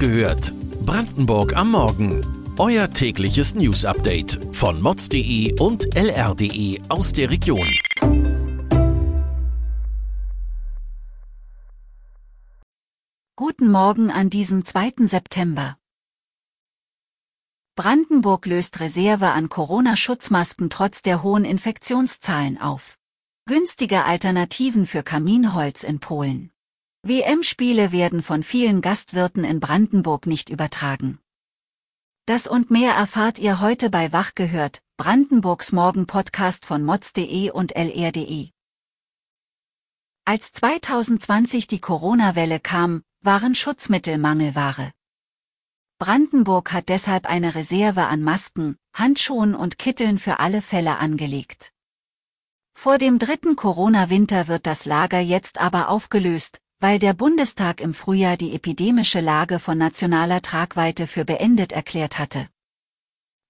gehört. Brandenburg am Morgen. Euer tägliches News-Update von mods.de und lr.de aus der Region. Guten Morgen an diesem 2. September. Brandenburg löst Reserve an Corona-Schutzmasken trotz der hohen Infektionszahlen auf. Günstige Alternativen für Kaminholz in Polen. WM-Spiele werden von vielen Gastwirten in Brandenburg nicht übertragen. Das und mehr erfahrt ihr heute bei Wach gehört, Brandenburgs Morgen-Podcast von mods.de und lr.de. Als 2020 die Corona-Welle kam, waren Schutzmittel Mangelware. Brandenburg hat deshalb eine Reserve an Masken, Handschuhen und Kitteln für alle Fälle angelegt. Vor dem dritten Corona-Winter wird das Lager jetzt aber aufgelöst, weil der Bundestag im Frühjahr die epidemische Lage von nationaler Tragweite für beendet erklärt hatte.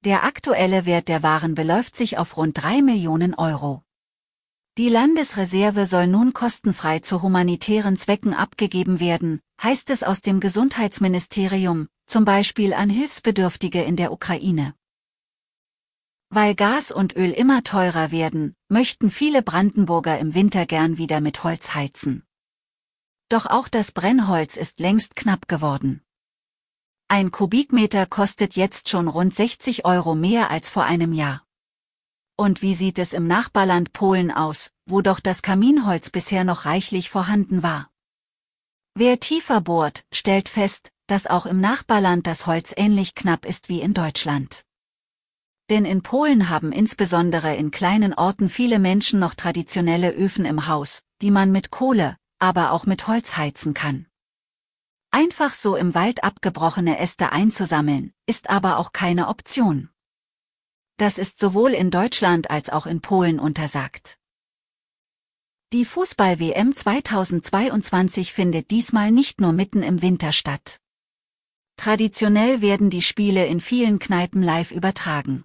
Der aktuelle Wert der Waren beläuft sich auf rund 3 Millionen Euro. Die Landesreserve soll nun kostenfrei zu humanitären Zwecken abgegeben werden, heißt es aus dem Gesundheitsministerium, zum Beispiel an Hilfsbedürftige in der Ukraine. Weil Gas und Öl immer teurer werden, möchten viele Brandenburger im Winter gern wieder mit Holz heizen. Doch auch das Brennholz ist längst knapp geworden. Ein Kubikmeter kostet jetzt schon rund 60 Euro mehr als vor einem Jahr. Und wie sieht es im Nachbarland Polen aus, wo doch das Kaminholz bisher noch reichlich vorhanden war? Wer tiefer bohrt, stellt fest, dass auch im Nachbarland das Holz ähnlich knapp ist wie in Deutschland. Denn in Polen haben insbesondere in kleinen Orten viele Menschen noch traditionelle Öfen im Haus, die man mit Kohle, aber auch mit Holz heizen kann. Einfach so im Wald abgebrochene Äste einzusammeln, ist aber auch keine Option. Das ist sowohl in Deutschland als auch in Polen untersagt. Die Fußball-WM 2022 findet diesmal nicht nur mitten im Winter statt. Traditionell werden die Spiele in vielen Kneipen live übertragen.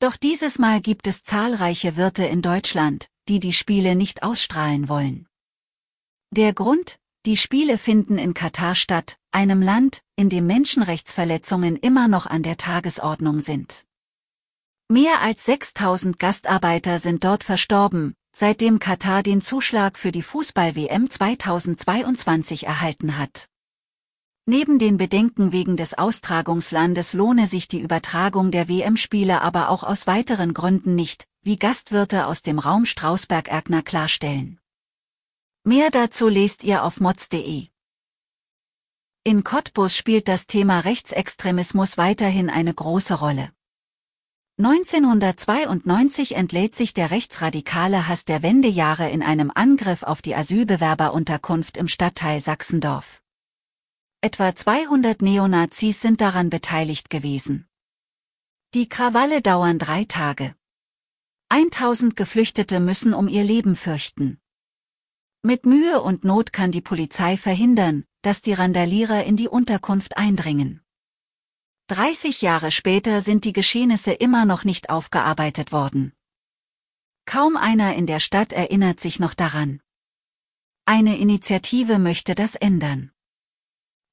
Doch dieses Mal gibt es zahlreiche Wirte in Deutschland, die die Spiele nicht ausstrahlen wollen. Der Grund? Die Spiele finden in Katar statt, einem Land, in dem Menschenrechtsverletzungen immer noch an der Tagesordnung sind. Mehr als 6000 Gastarbeiter sind dort verstorben, seitdem Katar den Zuschlag für die Fußball-WM 2022 erhalten hat. Neben den Bedenken wegen des Austragungslandes lohne sich die Übertragung der WM-Spiele aber auch aus weiteren Gründen nicht, wie Gastwirte aus dem Raum Strausberg-Erkner klarstellen. Mehr dazu lest ihr auf mods.de. In Cottbus spielt das Thema Rechtsextremismus weiterhin eine große Rolle. 1992 entlädt sich der rechtsradikale Hass der Wendejahre in einem Angriff auf die Asylbewerberunterkunft im Stadtteil Sachsendorf. Etwa 200 Neonazis sind daran beteiligt gewesen. Die Krawalle dauern drei Tage. 1000 Geflüchtete müssen um ihr Leben fürchten. Mit Mühe und Not kann die Polizei verhindern, dass die Randalierer in die Unterkunft eindringen. 30 Jahre später sind die Geschehnisse immer noch nicht aufgearbeitet worden. Kaum einer in der Stadt erinnert sich noch daran. Eine Initiative möchte das ändern.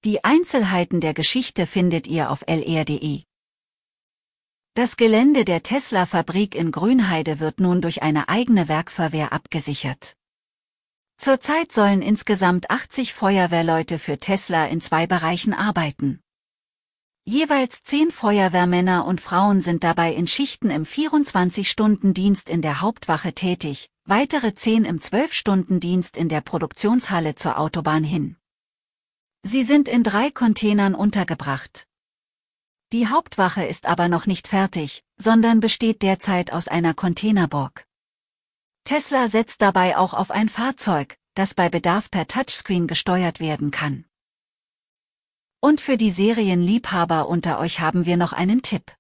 Die Einzelheiten der Geschichte findet ihr auf lr.de. Das Gelände der Tesla-Fabrik in Grünheide wird nun durch eine eigene Werkverwehr abgesichert. Zurzeit sollen insgesamt 80 Feuerwehrleute für Tesla in zwei Bereichen arbeiten. Jeweils zehn Feuerwehrmänner und Frauen sind dabei in Schichten im 24-Stunden-Dienst in der Hauptwache tätig, weitere zehn im 12-Stunden-Dienst in der Produktionshalle zur Autobahn hin. Sie sind in drei Containern untergebracht. Die Hauptwache ist aber noch nicht fertig, sondern besteht derzeit aus einer Containerburg. Tesla setzt dabei auch auf ein Fahrzeug, das bei Bedarf per Touchscreen gesteuert werden kann. Und für die Serienliebhaber unter euch haben wir noch einen Tipp.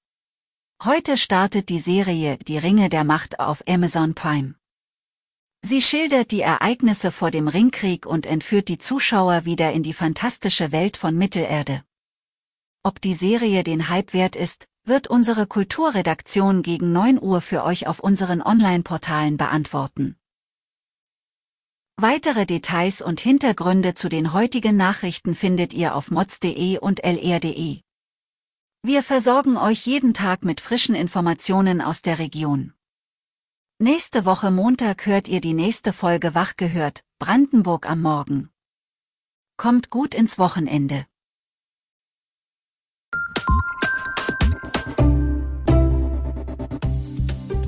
Heute startet die Serie Die Ringe der Macht auf Amazon Prime. Sie schildert die Ereignisse vor dem Ringkrieg und entführt die Zuschauer wieder in die fantastische Welt von Mittelerde. Ob die Serie den Hype wert ist, wird unsere Kulturredaktion gegen 9 Uhr für euch auf unseren Online-Portalen beantworten. Weitere Details und Hintergründe zu den heutigen Nachrichten findet ihr auf mods.de und lr.de. Wir versorgen euch jeden Tag mit frischen Informationen aus der Region. Nächste Woche Montag hört ihr die nächste Folge Wach gehört, Brandenburg am Morgen. Kommt gut ins Wochenende.